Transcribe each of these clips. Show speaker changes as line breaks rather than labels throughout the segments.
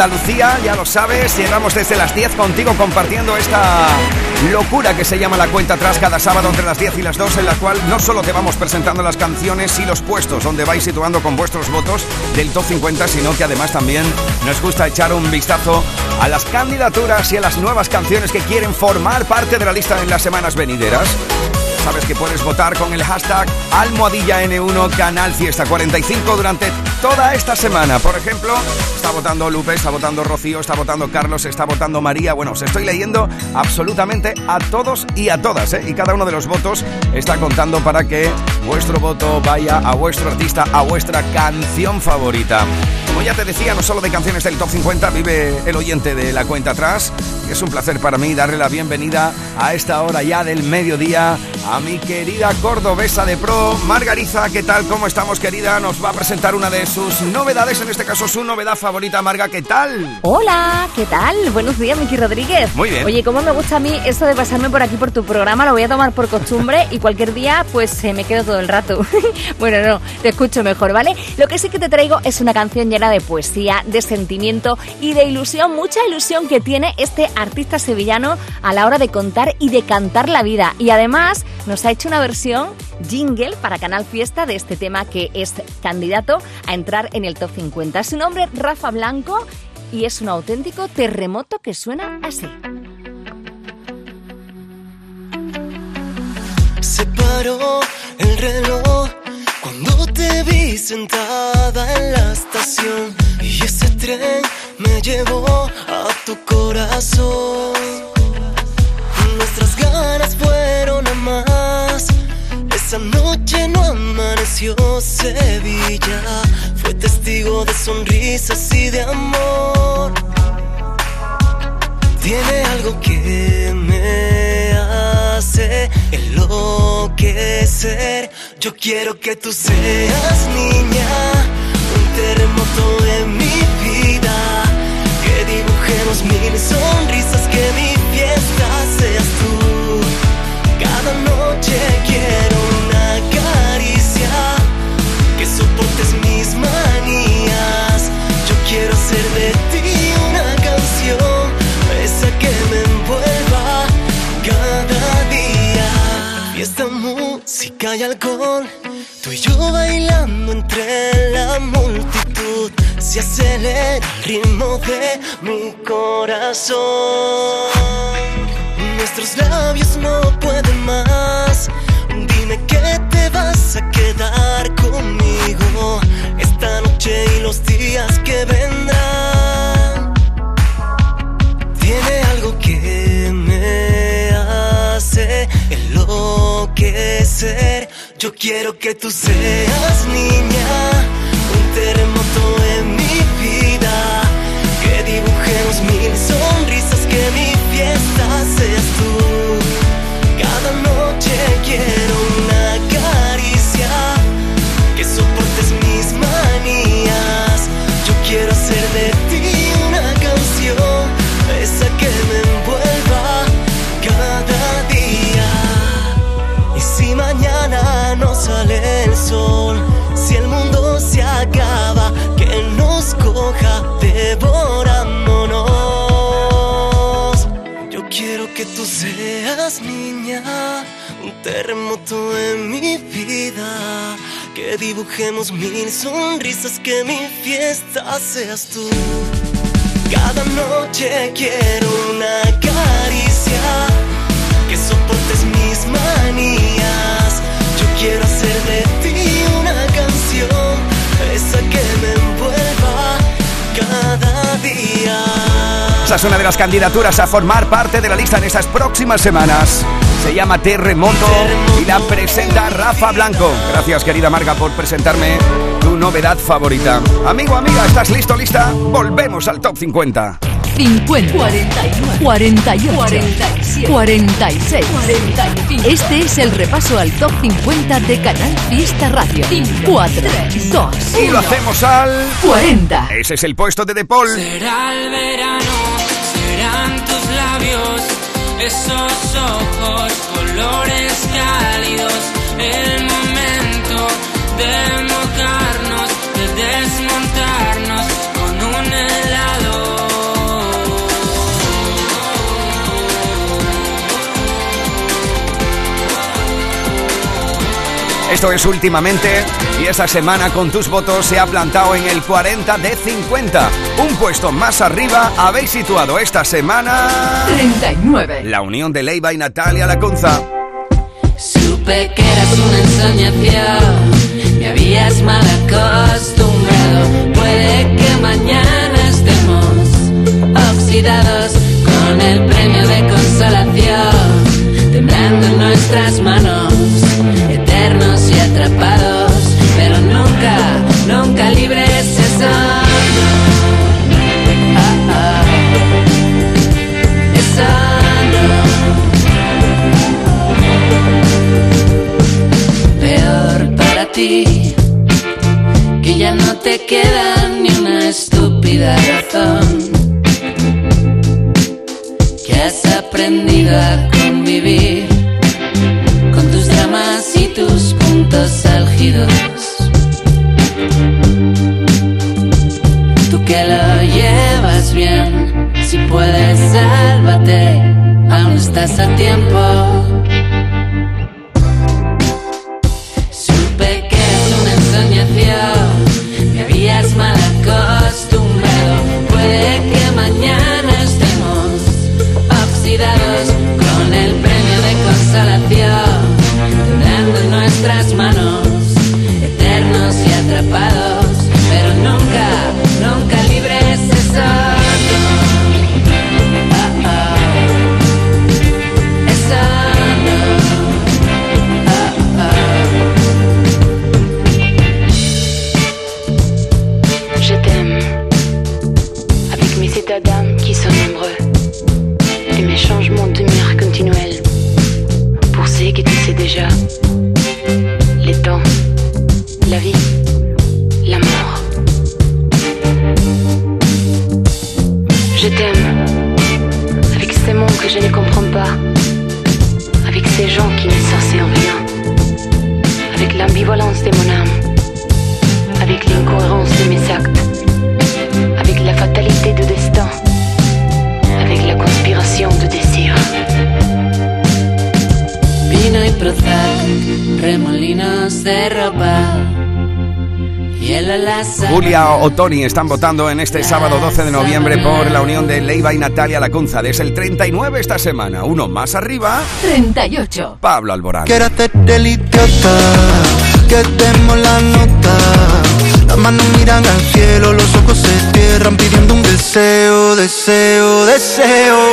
Andalucía, ya lo sabes, llegamos desde las 10 contigo compartiendo esta locura que se llama la cuenta atrás cada sábado entre las 10 y las 2 en la cual no solo te vamos presentando las canciones y los puestos donde vais situando con vuestros votos del top 50, sino que además también nos gusta echar un vistazo a las candidaturas y a las nuevas canciones que quieren formar parte de la lista en las semanas venideras. Sabes que puedes votar con el hashtag Almohadilla N1 Canal Fiesta 45 durante toda esta semana. Por ejemplo, está votando Lupe, está votando Rocío, está votando Carlos, está votando María. Bueno, os estoy leyendo absolutamente a todos y a todas, ¿eh? Y cada uno de los votos está contando para que vuestro voto vaya a vuestro artista, a vuestra canción favorita. Como ya te decía, no solo de canciones del Top 50 vive el oyente de la cuenta atrás. Y es un placer para mí darle la bienvenida a esta hora ya del mediodía a mi querida cordobesa de pro, Margariza. ¿Qué tal? ¿Cómo estamos, querida? Nos va a presentar una de sus novedades, en este caso su novedad favorita, Marga. ¿Qué tal?
Hola, ¿qué tal? Buenos días, Miki Rodríguez.
Muy bien.
Oye, cómo me gusta a mí eso de pasarme por aquí por tu programa, lo voy a tomar por costumbre y cualquier día pues se me quedo todo el rato. bueno, no, te escucho mejor, ¿vale? Lo que sí que te traigo es una canción de poesía, de sentimiento y de ilusión, mucha ilusión que tiene este artista sevillano a la hora de contar y de cantar la vida. Y además nos ha hecho una versión jingle para Canal Fiesta de este tema que es candidato a entrar en el top 50. Su nombre es Rafa Blanco y es un auténtico terremoto que suena así.
Se paró el reloj cuando te vi sentada en la estación y ese tren me llevó a tu corazón. Nuestras ganas fueron a más. Esa noche no amaneció Sevilla. Fue testigo de sonrisas y de amor. Tiene algo que me hace enloquecer. Yo quiero que tú seas niña, un terremoto en mi vida. Que dibujemos mil sonrisas, que mi fiesta seas tú. Cada noche música y alcohol, tú y yo bailando entre la multitud. Se acelera el ritmo de mi corazón. Nuestros labios no pueden más. Dime que te vas a quedar conmigo esta noche y los días que vendrán. Enloquecer. Yo quiero que tú seas niña, un terremoto en mi vida. Que dibujemos mil sonrisas, que mi fiesta seas tú. Cada noche quiero coja devorámonos. Yo quiero que tú seas niña, un terremoto en mi vida. Que dibujemos mil sonrisas, que mi fiesta seas tú. Cada noche quiero una caricia, que soportes mis manías. Yo quiero hacer de ti una canción, Esa
es una de las candidaturas a formar parte de la lista en estas próximas semanas. Se llama Terremoto y la presenta Rafa Blanco. Gracias, querida Marga, por presentarme tu novedad favorita. Amigo, amiga, ¿estás listo, lista? Volvemos al top 50.
50, 41, 48, 47, 46, 45. Este es el repaso al top 50 de Canal Fiesta Radio. 4, 2,
Y lo hacemos al
40.
Ese es el puesto de De Paul.
Será el verano, serán tus labios, esos ojos, colores cálidos, el momento de
Esto es últimamente y esta semana con tus votos se ha plantado en el 40 de 50. Un puesto más arriba habéis situado esta semana
39.
la unión de Leiva y Natalia Lacunza.
Supe que eras una ensoñación, me habías mal acostumbrado. Puede que mañana estemos oxidados con el premio de consolación, temblando en nuestras manos,
Julia o Tony están votando en este sábado 12 de noviembre por la unión de Leiva y Natalia Lacunza. Desde el 39 esta semana, uno más arriba,
38.
Pablo Alborán.
Quiero hacerte el idiota, que demos la nota. Las manos miran al cielo, los ojos se cierran pidiendo un deseo, deseo, deseo.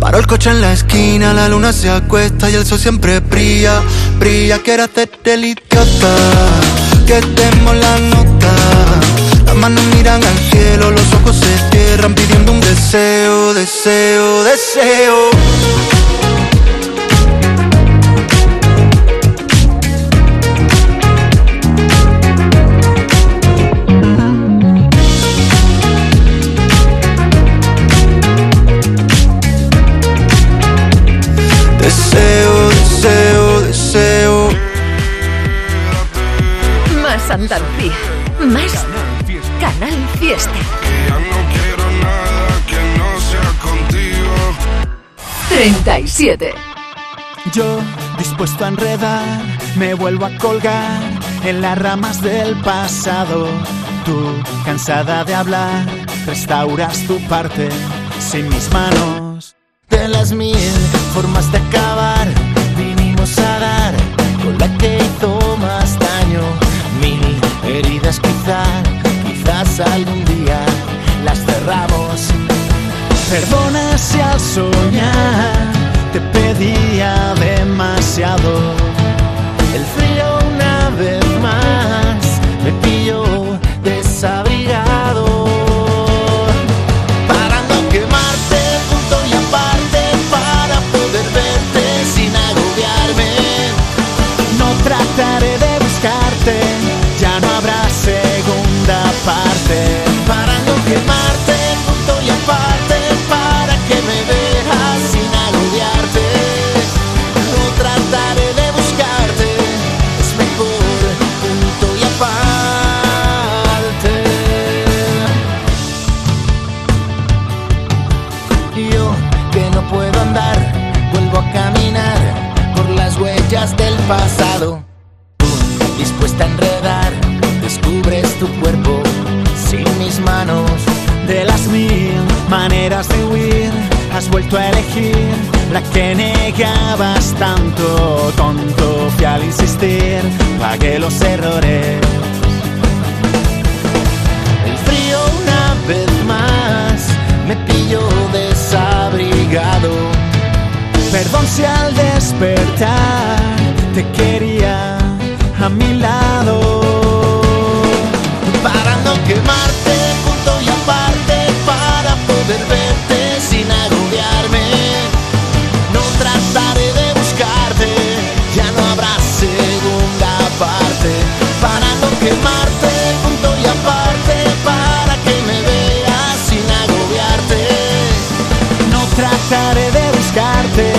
Paro el coche en la esquina, la luna se acuesta y el sol siempre brilla, brilla. Quiero hacerte el idiota, que demos la nota. Las manos miran al cielo, los ojos se cierran pidiendo un deseo, deseo. Deseo,
Más Andalucía. Más Canal Fiesta.
Ya no quiero nada que no sea contigo.
37.
Yo, dispuesto a enredar, me vuelvo a colgar en las ramas del pasado. Tú, cansada de hablar, restauras tu parte sin mis manos. De las mil formas de acabar, vinimos a dar con la que quizás, quizás algún día las cerramos. Perdona si al soñar te pedía demasiado.
Pasado. Dispuesta a enredar, descubres tu cuerpo sin mis manos.
De las mil maneras de huir, has vuelto a elegir la que negabas tanto. Tonto fui al insistir, pagué los errores.
El frío una vez más me pilló desabrigado.
Perdón si al despertar mi lado.
Para no quemarte, punto y aparte, para poder verte sin agobiarme. No trataré de buscarte, ya no habrá segunda parte. Para no quemarte, punto y aparte, para que me veas sin agobiarte.
No trataré de buscarte,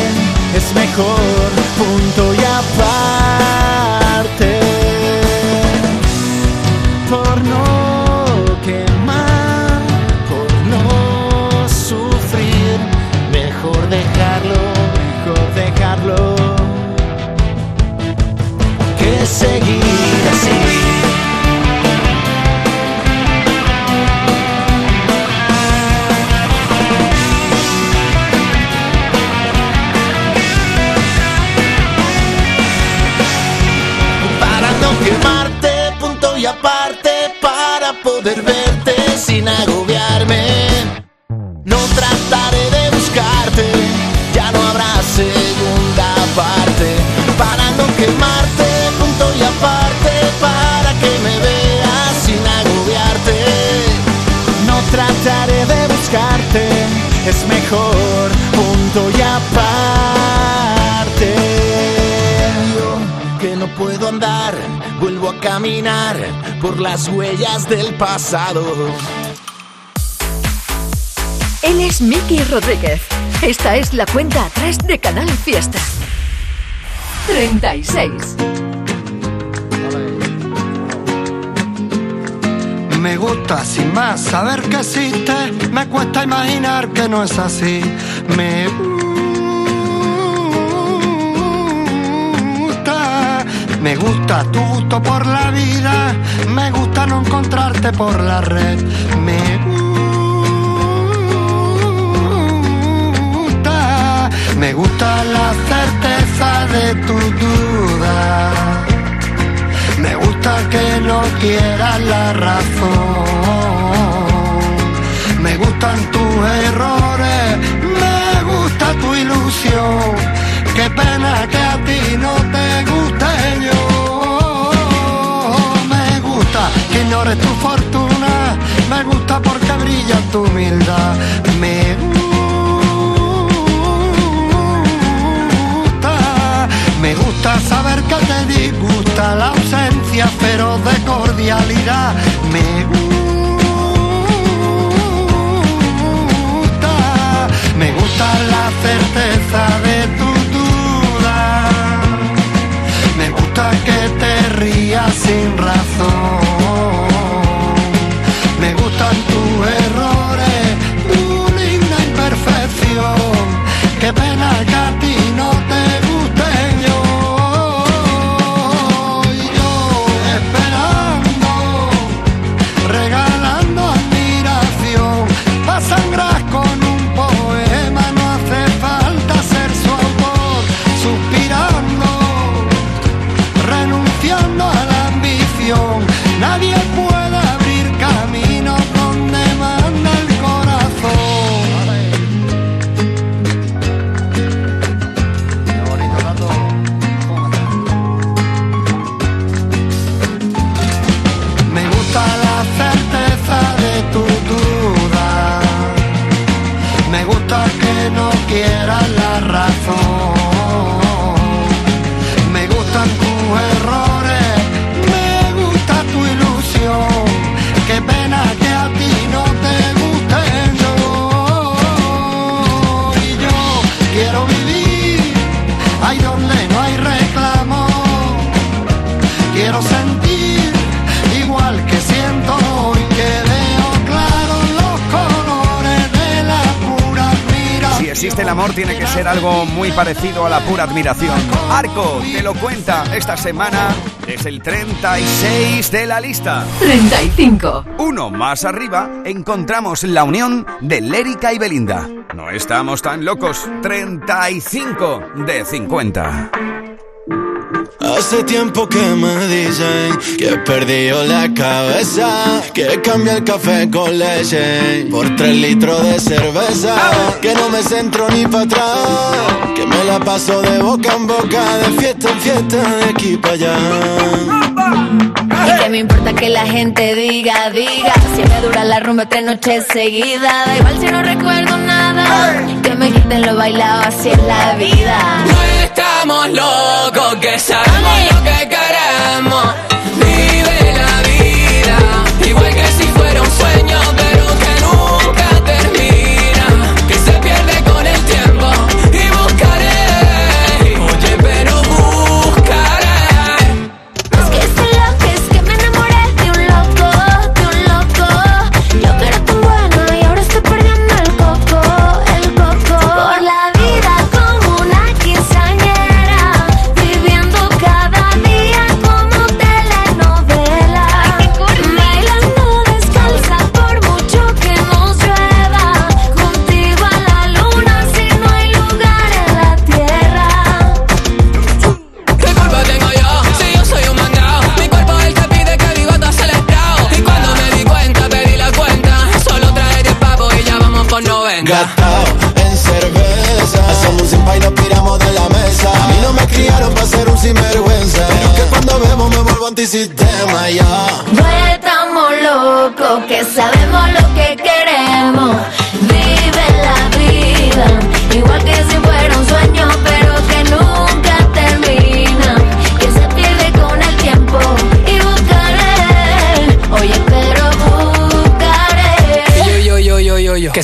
es mejor punto y aparte.
Caminar por las huellas del pasado.
Él es Miki Rodríguez. Esta es la cuenta atrás de Canal Fiesta. 36.
Me gusta sin más saber que existe, me cuesta imaginar que no es así. Me me gusta tu gusto por la vida, me gusta no encontrarte por la red. Me gusta, me gusta la certeza de tu duda. Me gusta que no quieras la razón. Me gustan tus errores, me gusta tu ilusión. Qué pena que a ti no te guste yo. Me gusta que ignores tu fortuna, me gusta porque brilla tu humildad. Me gusta, me gusta saber que te disgusta la ausencia feroz de cordialidad. Me gusta, me gusta la certeza de tu te rías sin razón.
amor tiene que ser algo muy parecido a la pura admiración. Arco te lo cuenta esta semana. Es el 36 de la lista.
35.
Uno más arriba encontramos la unión de Lérica y Belinda. No estamos tan locos. 35 de 50.
Hace tiempo que me dicen que he perdido la cabeza, que cambia el café con leche por tres litros de cerveza, que no me centro ni para atrás, que me la paso de boca en boca, de fiesta en fiesta, de aquí para allá.
¿Y qué me importa que la gente diga, diga? Si me dura la rumba tres noches seguidas, igual si no recuerdo nada me quiten lo bailado, así es la vida.
No estamos locos, que sabemos lo que queremos.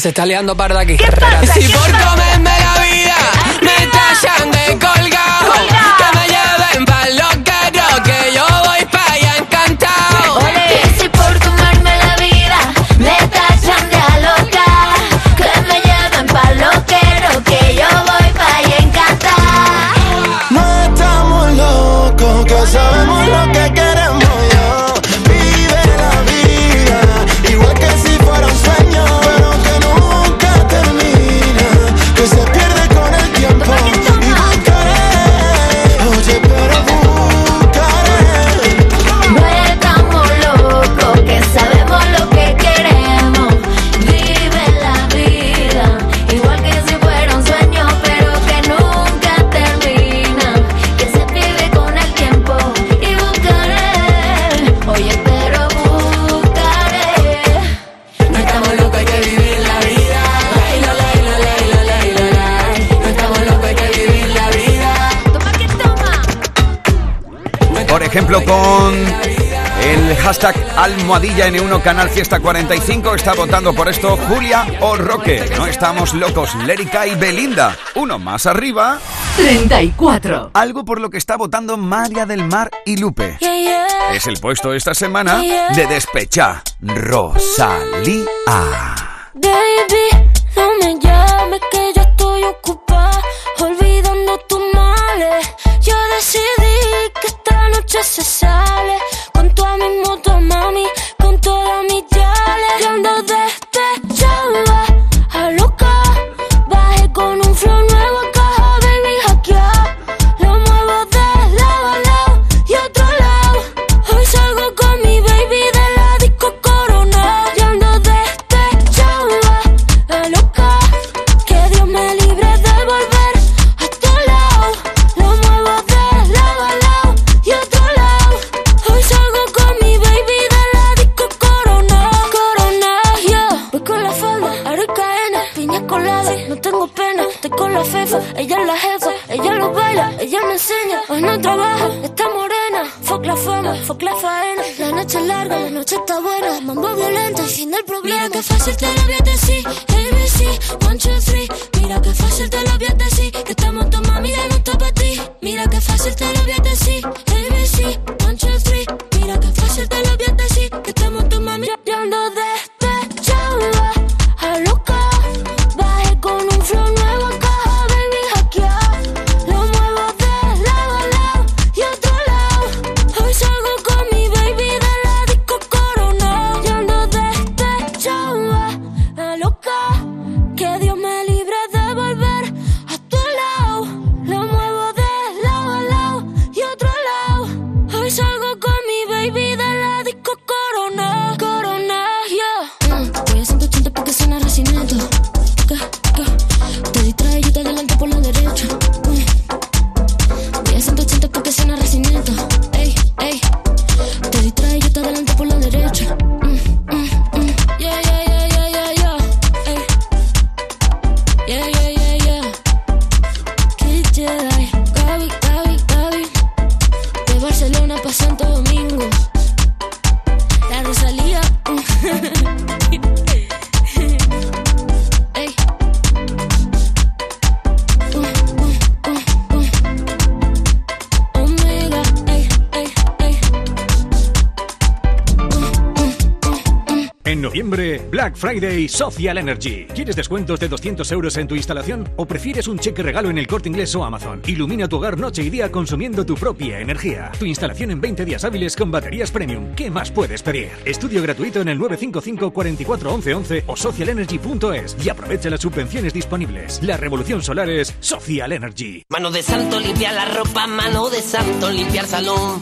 se está liando parda aquí.
¿Qué pasa? Si por
comer con el
hashtag almohadilla N1 Canal Fiesta 45 está votando por esto Julia o Roque. No estamos locos, Lérica y Belinda. Uno más arriba.
34.
Algo por lo que está votando María del Mar y Lupe. Es el puesto esta semana de despecha Rosalía.
Baby, no me llames que yo estoy ocupada olvidando tus males. Yo decidí que noche se sale. Con tu amigo, tu mami
Suéltalo Friday Social Energy. ¿Quieres descuentos de 200 euros en tu instalación o prefieres un cheque regalo en el corte inglés o Amazon? Ilumina tu hogar noche y día consumiendo tu propia energía. Tu instalación en 20 días hábiles con baterías premium. ¿Qué más puedes pedir? Estudio gratuito en el 955 44 11 11 o socialenergy.es y aprovecha las subvenciones disponibles. La revolución solar es Social Energy.
Mano de santo limpia la ropa, mano de santo limpiar salón,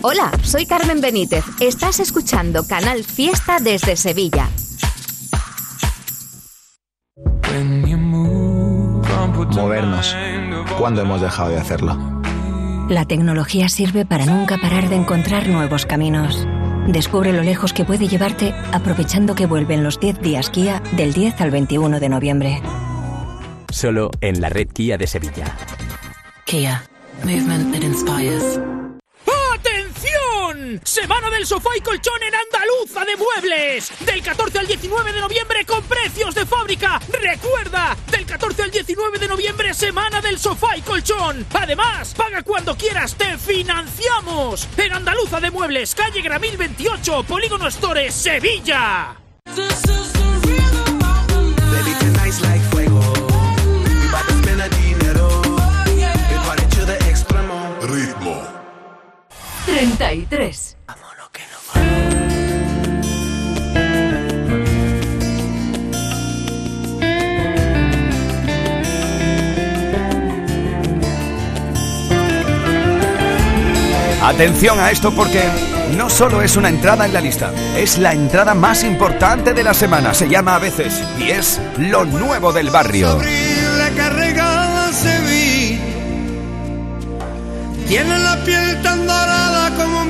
Hola, soy Carmen Benítez. Estás escuchando Canal Fiesta desde Sevilla.
Movernos. ¿Cuándo hemos dejado de hacerlo?
La tecnología sirve para nunca parar de encontrar nuevos caminos. Descubre lo lejos que puede llevarte aprovechando que vuelven los 10 días Kia del 10 al 21 de noviembre.
Solo en la red Kia de Sevilla.
Kia. Movement that inspires.
Semana del sofá y colchón en Andaluza de Muebles. Del 14 al 19 de noviembre con precios de fábrica. Recuerda, del 14 al 19 de noviembre, semana del sofá y colchón. Además, paga cuando quieras, te financiamos. En Andaluza de Muebles, calle Gramil 28, Polígono Store, Sevilla.
33.
Atención a esto porque no solo es una entrada en la lista, es la entrada más importante de la semana. Se llama a veces y es lo nuevo del barrio.
la carregada Sevilla Tiene la piel tan dorada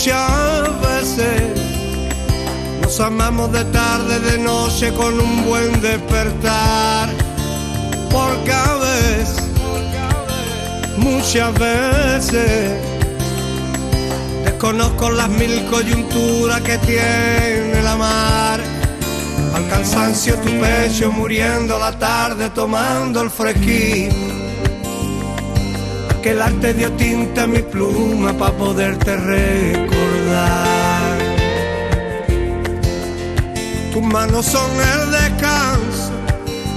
Muchas veces nos amamos de tarde, de noche con un buen despertar. Porque a veces muchas veces desconozco las mil coyunturas que tiene la mar. Al cansancio tu pecho muriendo la tarde tomando el fresquín. Que el arte dio tinta a mi pluma para poderte recordar. Tus manos son el descanso,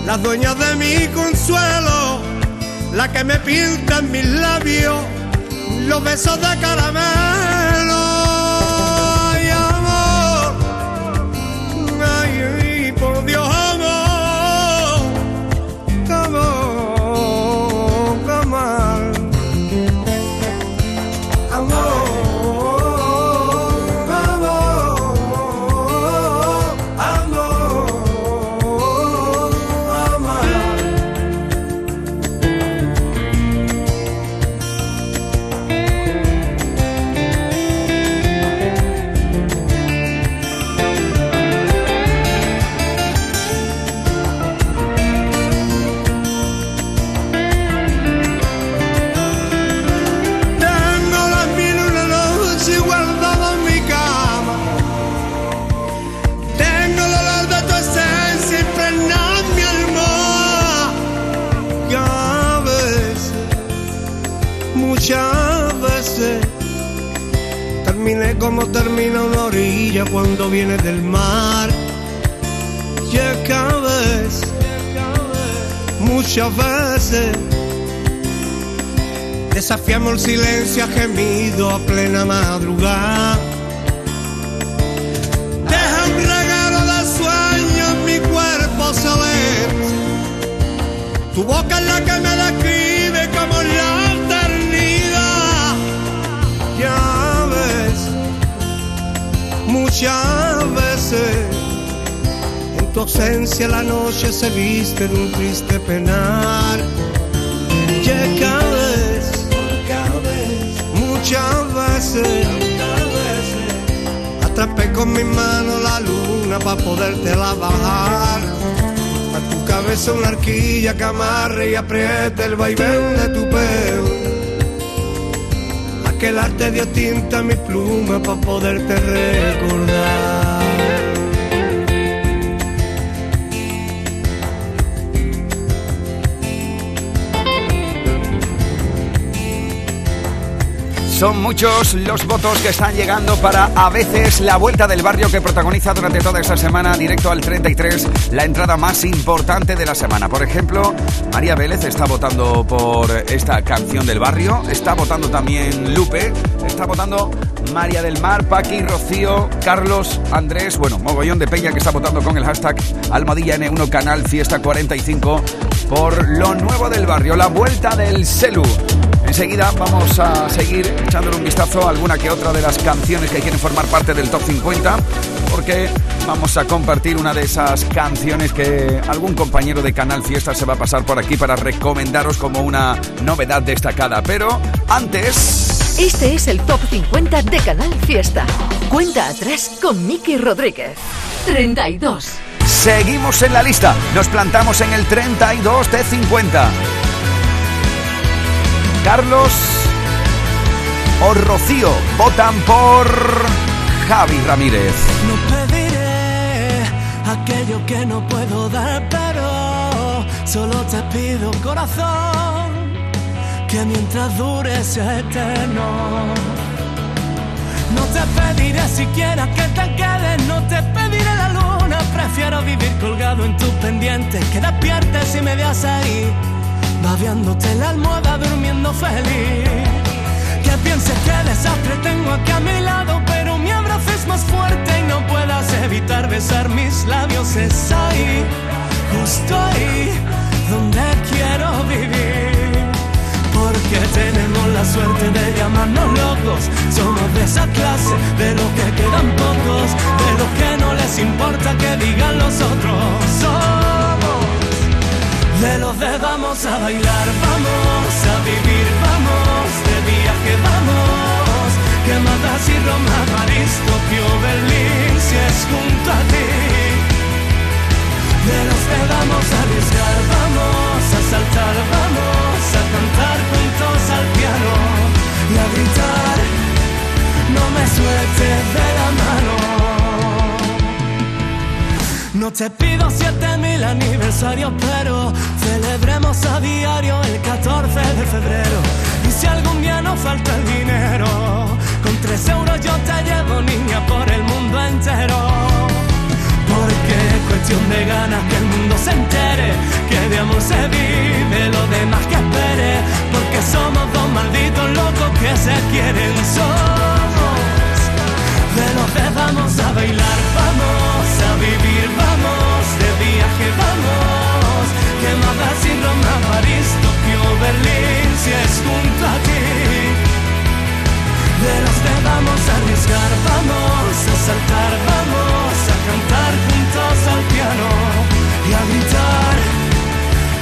las dueñas de mi consuelo la que me pinta en mis labios los besos de caramelo. Desafiamos el silencio a gemido a plena madrugada. Deja un regalo de sueño en mi cuerpo saber. Tu boca es la que me describe como la eternidad. Ya ves, muchas veces en tu ausencia la noche se viste en un triste penar. Atrapé con mi mano la luna para poderte la bajar. A tu cabeza una arquilla que amarre y apriete el vaivén de tu pelo. Aquel arte dio tinta a mi pluma para poderte recordar.
Son muchos los votos que están llegando para a veces la vuelta del barrio que protagoniza durante toda esta semana directo al 33 la entrada más importante de la semana. Por ejemplo, María Vélez está votando por esta canción del barrio, está votando también Lupe, está votando María del Mar, Paqui, Rocío, Carlos, Andrés, bueno, mogollón de peña que está votando con el hashtag Almadilla N1 Canal Fiesta 45 por lo nuevo del barrio, la vuelta del Celu. Enseguida vamos a seguir echándole un vistazo a alguna que otra de las canciones que quieren formar parte del Top 50, porque vamos a compartir una de esas canciones que algún compañero de Canal Fiesta se va a pasar por aquí para recomendaros como una novedad destacada. Pero antes...
Este es el Top 50 de Canal Fiesta. Cuenta atrás con Miki Rodríguez. 32.
Seguimos en la lista, nos plantamos en el 32 de 50. Carlos o Rocío votan por Javi Ramírez.
No pediré aquello que no puedo dar, pero solo te pido corazón que mientras dure sea eterno. No te pediré siquiera que te quedes, no te pediré la luna, prefiero vivir colgado en tu pendiente, que despiertes y me veas ahí, babeándote la almohada, durmiendo feliz. Que pienses que desastre tengo aquí a mi lado, pero mi abrazo es más fuerte y no puedas evitar besar mis labios. Es ahí, justo ahí, donde quiero vivir. Porque tenemos la suerte de llamarnos locos. Somos de esa clase, de los que quedan pocos, de los que no les importa que digan los otros. Somos de los de vamos a bailar, vamos a vivir, vamos de viaje, vamos. Que matas y Roma, París, Tokio, Berlín, si es junto a ti. De los que vamos a arriesgar, vamos a saltar, vamos a cantar juntos al piano y a gritar, no me sueltes de la mano. No te pido siete mil aniversarios, pero celebremos a diario el 14 de febrero. Y si algún día nos falta el dinero, con tres euros yo te llevo, niña, por el mundo entero. Porque es cuestión de ganas que el mundo se entere Que de amor se vive, lo demás que espere Porque somos dos malditos locos que se quieren Somos de los que vamos a bailar, vamos a vivir, vamos de viaje, vamos Que más sin Roma, París, Tokio, Berlín, si es junto a ti de los que vamos a arriesgar, vamos a saltar, vamos a cantar juntos al piano y a gritar,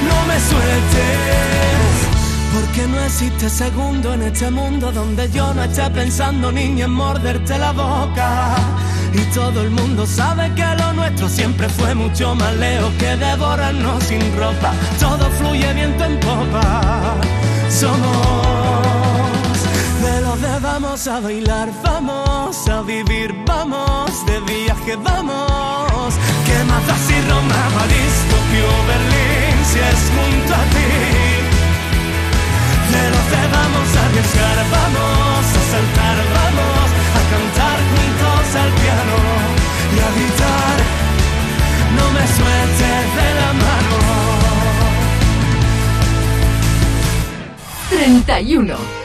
no me sueltes. Porque no existe segundo en este mundo donde yo no esté pensando niña en morderte la boca. Y todo el mundo sabe que lo nuestro siempre fue mucho más lejos que devorarnos sin ropa. Todo fluye viento en popa. Somos de los de vamos a bailar, vamos a vivir, vamos de viaje, vamos. Que matas y Roma, París, Tokio, Berlín, si es junto a ti. De los de vamos a arriesgar, vamos a saltar, vamos a cantar manos al piano y a gritar, no me sueltes de la mano.
31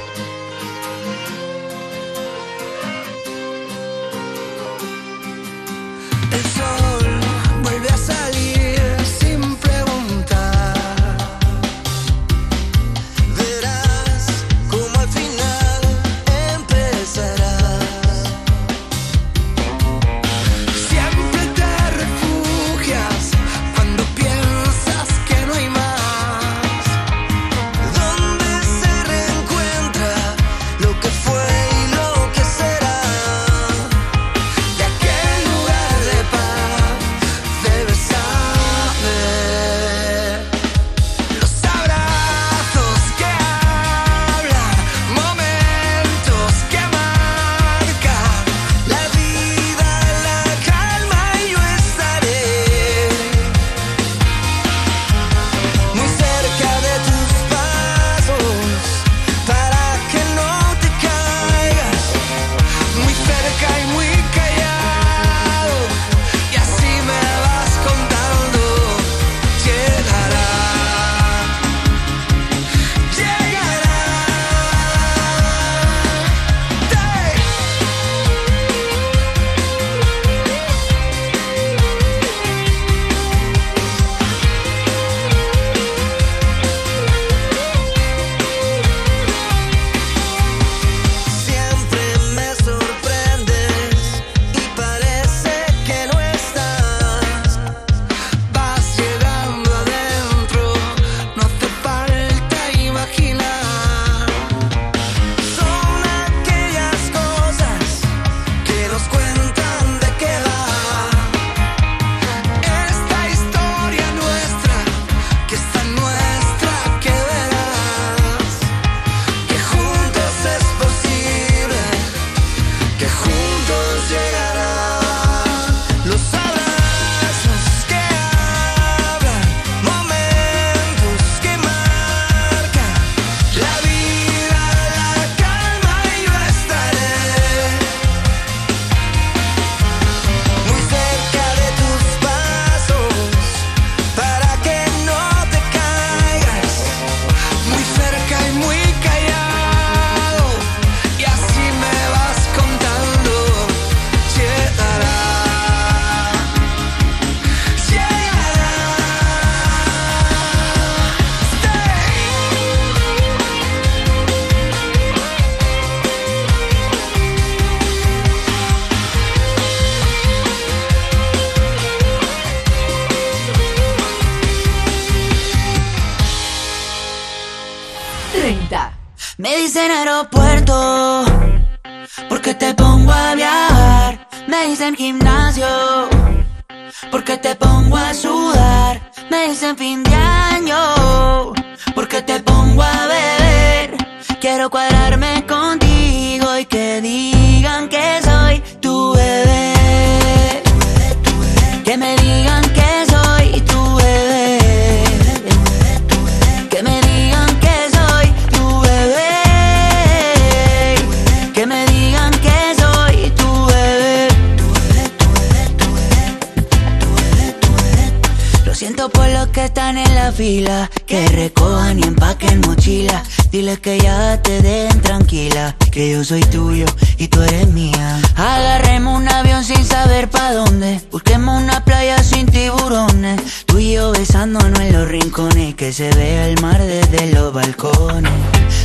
que
están en la fila, que recojan y empaquen mochila. Diles que ya te den tranquila, que yo soy tuyo y tú eres mía. Agarremos un avión sin saber pa' dónde, busquemos una playa sin tiburones. Tú y yo besándonos en los rincones, que se vea el mar desde los balcones.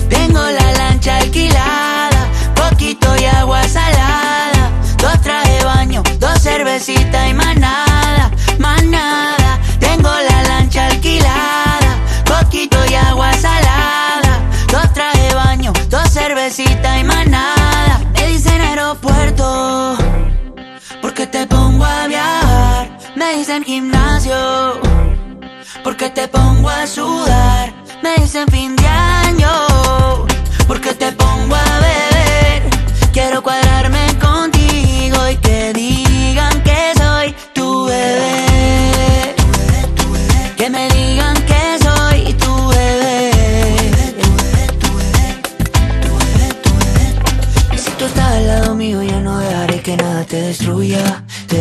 Tengo la lancha alquilada, poquito y agua salada. Dos trajes de baño, dos cervecitas y más nada, más nada. y agua salada. Dos traje baño, dos cervecitas y más nada. Me dicen aeropuerto, porque te pongo a viajar. Me dicen gimnasio, porque te pongo a sudar. Me dicen fin de año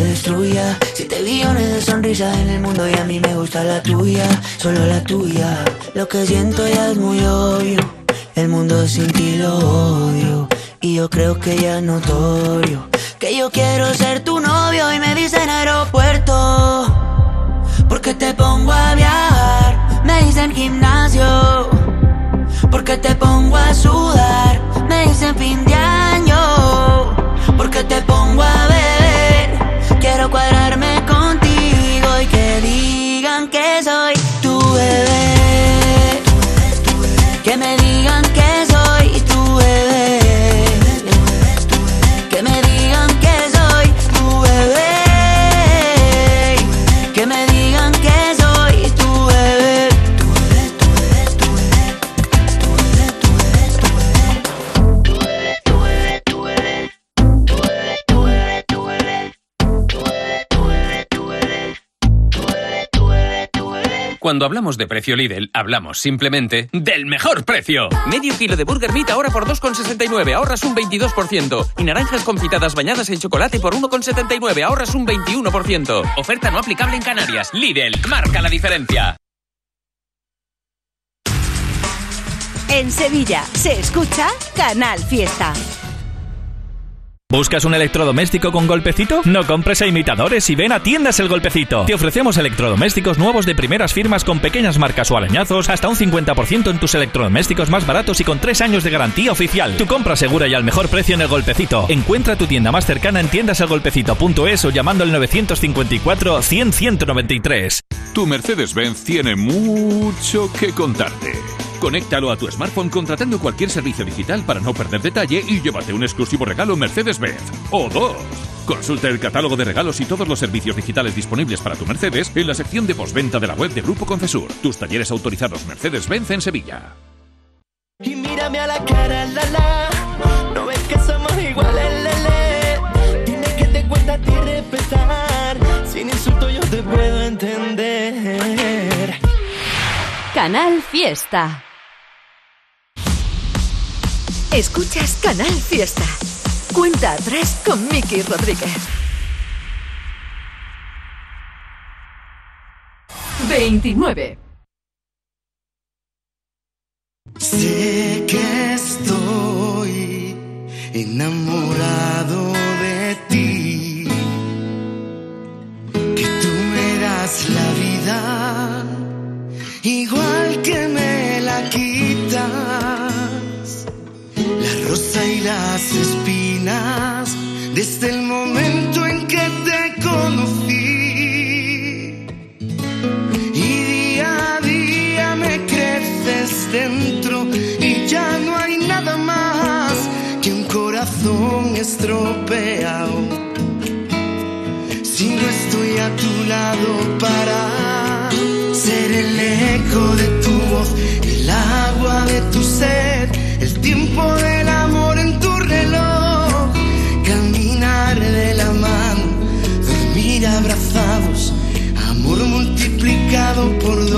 destruya Siete billones de sonrisas en el mundo y a mí me gusta la tuya Solo la tuya. Lo que siento ya es muy obvio El mundo sin ti lo odio. Y yo creo que ya es notorio Que yo quiero ser tu novio y me dicen aeropuerto. Porque te pongo a viajar Me dicen gimnasio. Porque te pongo a sudar Me dicen fin de año
Cuando hablamos de precio Lidl, hablamos simplemente del mejor precio. Medio kilo de Burger Meat ahora por 2,69, ahorras un 22%. Y naranjas confitadas bañadas en chocolate por 1,79, ahorras un 21%. Oferta no aplicable en Canarias. Lidl, marca la diferencia.
En Sevilla se escucha Canal Fiesta.
¿Buscas un electrodoméstico con golpecito? No compres a imitadores y ven a Tiendas El Golpecito. Te ofrecemos electrodomésticos nuevos de primeras firmas con pequeñas marcas o arañazos, hasta un 50% en tus electrodomésticos más baratos y con 3 años de garantía oficial. Tu compra segura y al mejor precio en El Golpecito. Encuentra tu tienda más cercana en tiendaselgolpecito.es o llamando al 954 100 193.
Tu Mercedes-Benz tiene mucho que contarte. Conéctalo a tu smartphone contratando cualquier servicio digital para no perder detalle y llévate un exclusivo regalo Mercedes-Benz. O dos. Consulta el catálogo de regalos y todos los servicios digitales disponibles para tu Mercedes en la sección de postventa de la web de Grupo Concesur. Tus talleres autorizados Mercedes-Benz en Sevilla.
Y mírame a la cara, la la. No ves que somos iguales, lele. Dime que te cuesta a ti respetar. Sin insulto yo te puedo entender.
Canal Fiesta. Escuchas Canal Fiesta. Cuenta atrás con Miki Rodríguez. 29.
Sé que estoy desde el momento en que te conocí. Y día a día me creces dentro y ya no hay nada más que un corazón estropeado. Si no estoy a tu lado para ser el eco de tu voz, el agua de tu sed, el tiempo del multiplicado por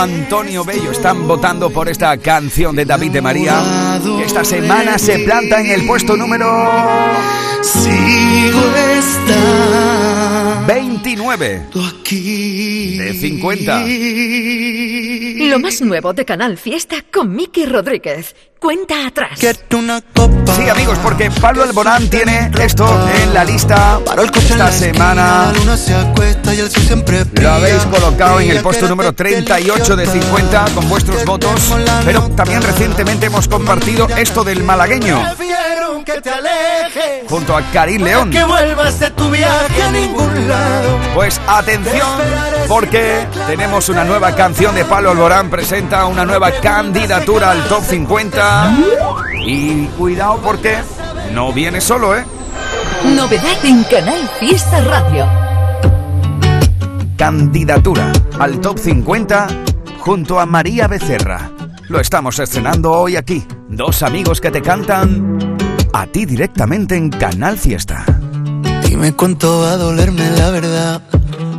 Antonio Bello están votando por esta canción de David de María que esta semana se planta en el puesto número
Sigo esta
29 de 50.
Lo más nuevo de Canal Fiesta con Miki Rodríguez. Cuenta atrás.
Sí, amigos, porque Pablo Alborán tiene esto en la lista esta semana. Lo habéis colocado en el puesto número 38 de 50 con vuestros votos, pero también recientemente hemos compartido esto del malagueño
que te alejes.
junto a Karim León.
Que vuelvas de tu viaje a ningún lado.
Pues atención, porque tenemos una nueva canción de Pablo Alborán, presenta una nueva candidatura al top 50. Y cuidado porque no viene solo, ¿eh?
Novedad en Canal Fiesta Radio.
Candidatura al top 50 junto a María Becerra. Lo estamos estrenando hoy aquí. Dos amigos que te cantan a ti directamente en Canal Fiesta.
Dime cuánto va a dolerme la verdad.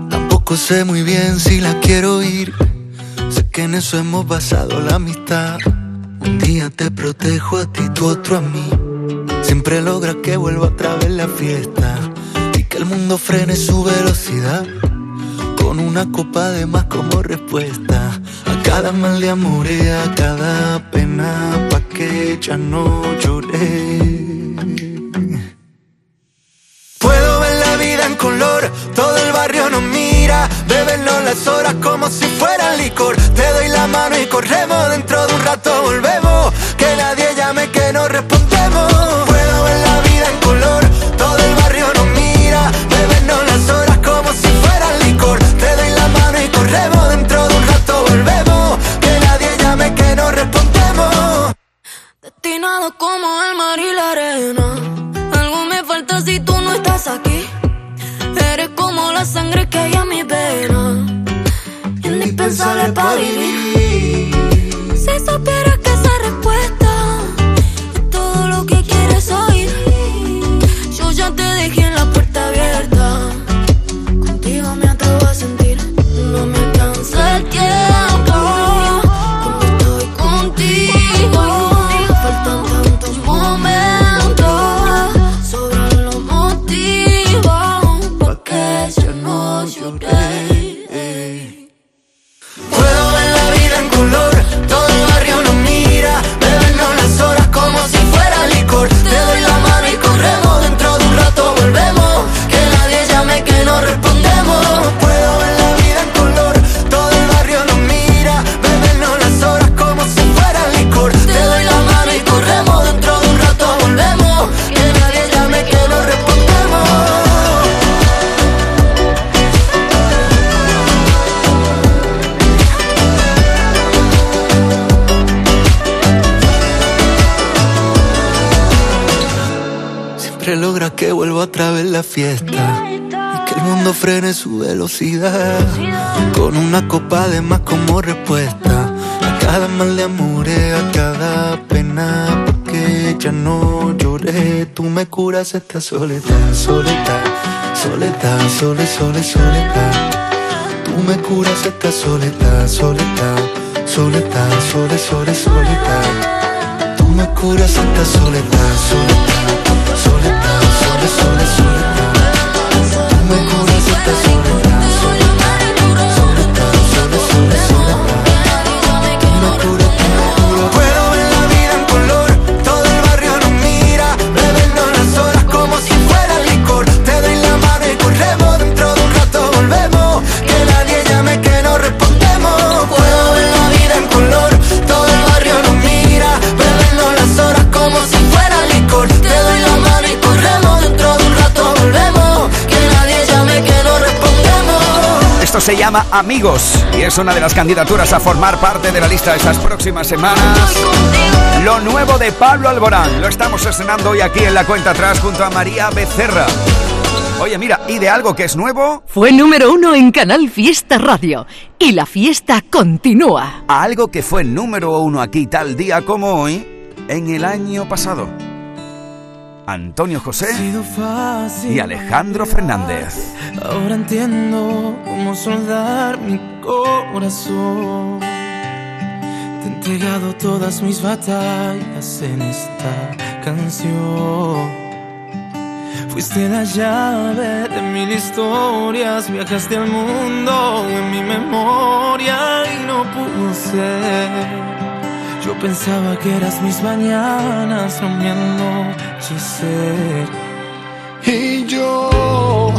Tampoco sé muy bien si la quiero oír. Sé que en eso hemos basado la amistad. Un día te protejo a ti, tú otro a mí. Siempre logra que vuelva otra vez la fiesta. Y que el mundo frene su velocidad. Con una copa de más como respuesta. A cada mal de amor y a cada pena. Pa' que ya no lloré. Puedo ver la vida en color, todo el barrio nos mira, bebernos las horas como si fuera licor. Te doy la mano y corremos, dentro de un rato volvemos, que nadie llame que no respondemos. Puedo ver la vida en color, todo el barrio nos mira, bebernos las horas como si fuera licor. Te doy la mano y corremos, dentro de un rato volvemos, que nadie llame que no respondemos.
Destinado como el mar y la arena. Algo me falta si tú no estás aquí. Eres como la sangre que hay en mi vena. Indispensable para vivir. Si supieras
frene su velocidad con una copa de más como respuesta a cada mal de amores, a cada pena porque ya no lloré. Tú me curas esta soledad, soledad, soledad, sole, sole, soledad. Tú me curas esta soledad, soledad, soledad, sole, sole, soledad. Tú me curas esta soledad, soledad, soledad, sole, sole, soledad. Tú me curas esta
se llama Amigos y es una de las candidaturas a formar parte de la lista de estas próximas semanas. Lo nuevo de Pablo Alborán. Lo estamos estrenando hoy aquí en la cuenta atrás junto a María Becerra. Oye, mira, y de algo que es nuevo,
Fue número uno en Canal Fiesta Radio. Y la fiesta continúa.
a algo que fue número uno aquí tal día como hoy, en el año pasado. Antonio José y Alejandro Fernández.
Ahora entiendo cómo soldar mi corazón. Te he entregado todas mis batallas en esta canción. Fuiste la llave de mil historias, viajaste al mundo en mi memoria y no pudo ser. Yo pensaba que eras mis mañanas, mi anochecer.
Y yo,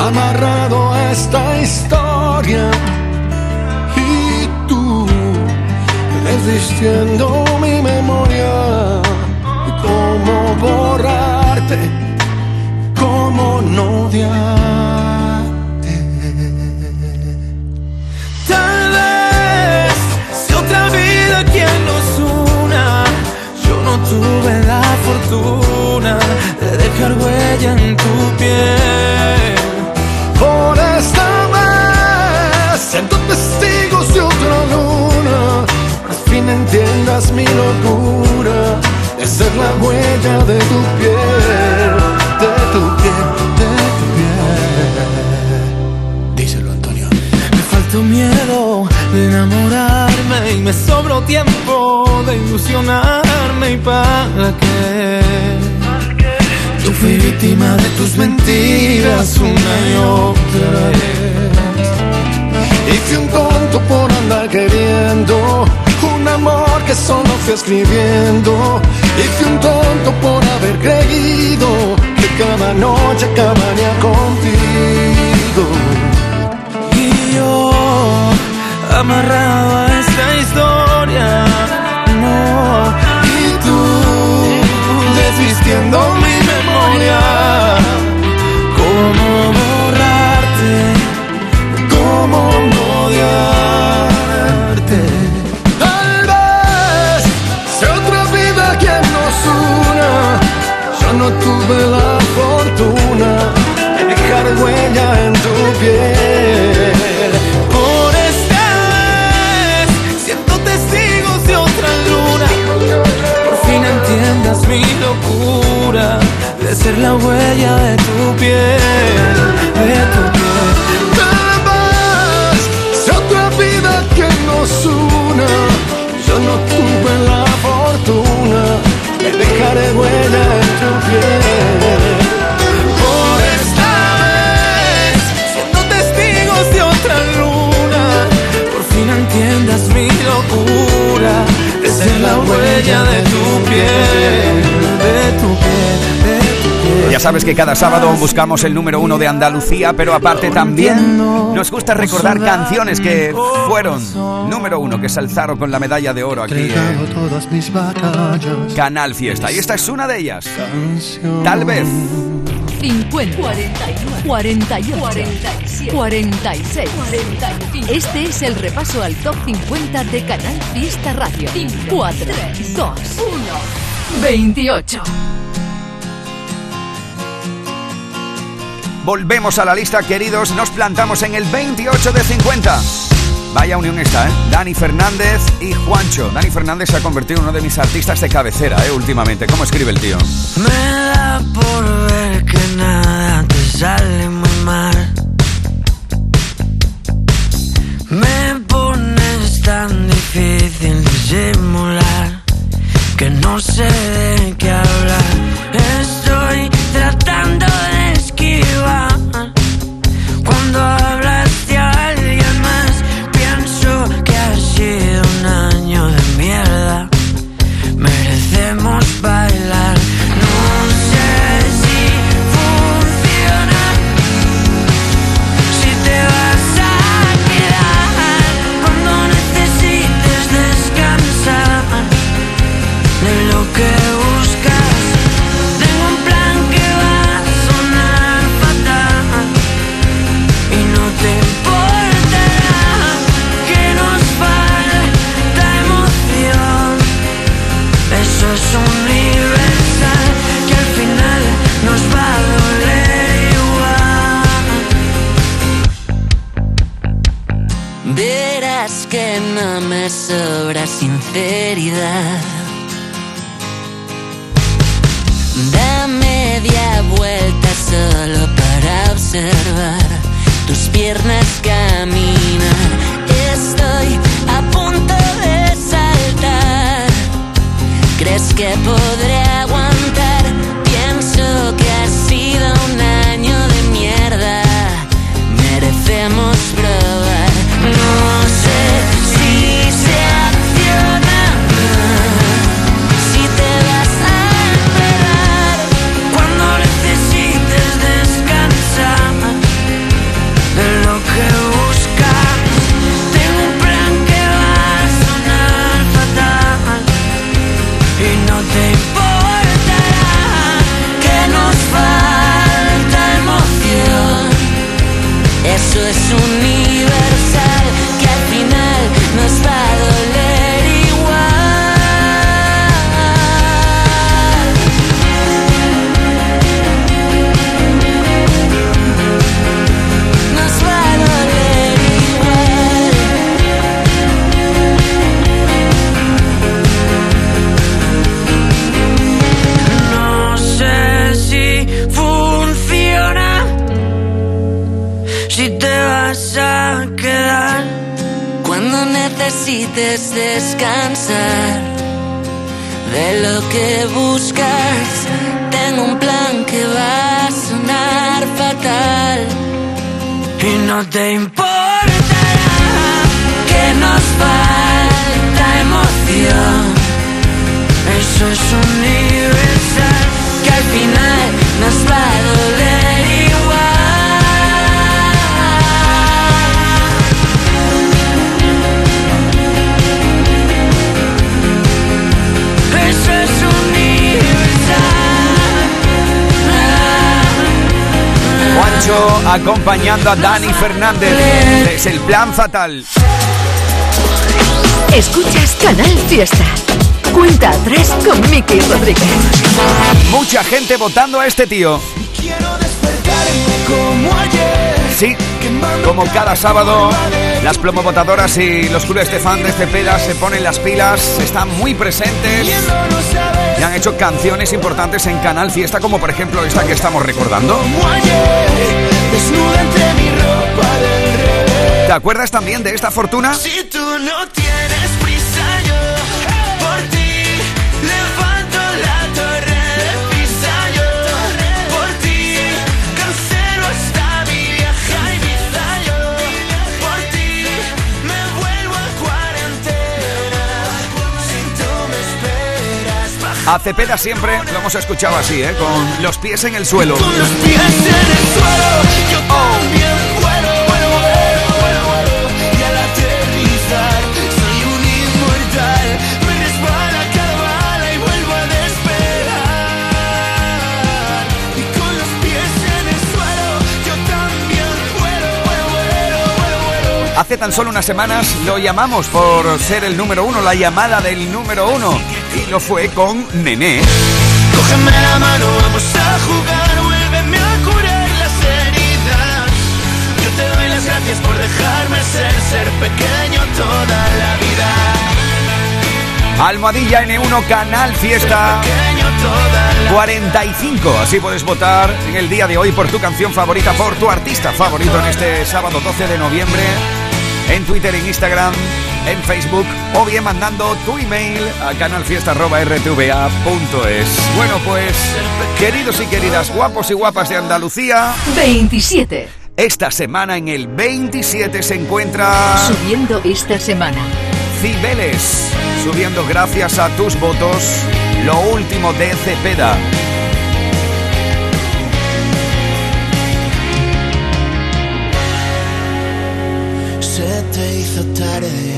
amarrado a esta historia, y tú, desistiendo mi memoria, cómo borrarte, cómo no odiarte.
Tuve la fortuna de dejar huella en tu piel.
Por esta vez siento testigos de otra luna. Al fin entiendas mi locura de ser la huella de tu piel, de tu piel, de tu piel. Díselo, Antonio.
Me faltó miedo de enamorarme y me sobró tiempo de ilusionarme y para qué. Yo fui víctima de tus mentiras una y otra vez.
Y fui un tonto por andar queriendo un amor que solo fui escribiendo. Y fui un tonto por haber creído que cada noche acabaría contigo.
Y yo, amarrado a esta historia, no. Desvistiendo mi memoria. ¿Cómo borrarte? ¿Cómo no odiarte?
Tal vez sea otra vida quien nos una. Yo no tuve la fortuna de dejar huella en tu piel.
Mi locura de ser la huella de tu piel, de tu piel.
Vez sea otra vida quien nos una. Yo no tuve la fortuna de dejar huella en tu piel.
Por esta vez siendo testigos de otra luna. Por fin entiendas mi locura de ser la huella de tu
Ya sabes que cada sábado buscamos el número uno de Andalucía, pero aparte también nos gusta recordar canciones que fueron número uno, que se alzaron con la medalla de oro aquí en. Canal Fiesta. Y esta es una de ellas. Tal vez.
50, 49, 48, 47, 46, 45. Este es el repaso al top 50 de Canal Fiesta Radio. 4, 2, 1, 28.
Volvemos a la lista, queridos. Nos plantamos en el 28 de 50. Vaya unión esta, ¿eh? Dani Fernández y Juancho. Dani Fernández se ha convertido en uno de mis artistas de cabecera, ¿eh? Últimamente. ¿Cómo escribe el tío?
Me da por ver que nada te sale muy mal. Me pones tan difícil disimular que no sé de qué hablar. Estoy tratando de cuando sobra sinceridad. Dame media vuelta solo para observar tus piernas caminar. Estoy a punto de saltar. ¿Crees que podré descansar de lo que buscas. Tengo un plan que va a sonar fatal y no te importará que nos falta emoción. Eso es universal que al final nos va a doler igual.
Juancho acompañando a Dani Fernández. Es el plan fatal.
Escuchas Canal Fiesta. Cuenta atrás con Miki Rodríguez.
Mucha gente votando a este tío.
Como ayer.
Sí, como cada sábado, las plomobotadoras y los clubes de fan de Cepeda se ponen las pilas, están muy presentes y han hecho canciones importantes en Canal Fiesta, como por ejemplo esta que estamos recordando. ¿Te acuerdas también de esta fortuna?
A
Cepeda siempre lo hemos escuchado así, ¿eh? con los pies en el suelo.
con los pies en el suelo. Yo también vuelo, vuelo, vuelo, vuelo, vuelo. Y al aterrizar soy un inmortal. Me resbala cada bala y vuelvo a despegar. Y con los pies en el suelo, yo también vuelo, vuelo, vuelo, vuelo, vuelo.
Hace tan solo unas semanas lo llamamos por ser el número uno, la llamada del número uno. Y lo fue con Nené.
Cógeme la mano, vamos a jugar, vuélveme a curar las heridas. Yo te doy las gracias por dejarme ser, ser pequeño toda la vida.
Almohadilla N1 Canal Fiesta
Pequeño toda la
45. Así puedes votar en el día de hoy por tu canción favorita, por tu artista favorito en este sábado 12 de noviembre. En Twitter, en Instagram, en Facebook o bien mandando tu email a canalfiesta.rtva.es. Bueno, pues, queridos y queridas, guapos y guapas de Andalucía,
27.
esta semana en el 27 se encuentra
Subiendo esta semana.
Cibeles, subiendo gracias a tus votos lo último de Cepeda.
Se te hizo tarde.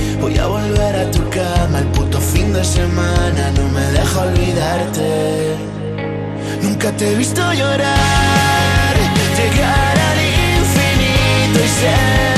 voy a volver a tu cama el puto fin de semana. No me deja olvidarte. Nunca Nunca te he visto llorar, llegar al infinito y ser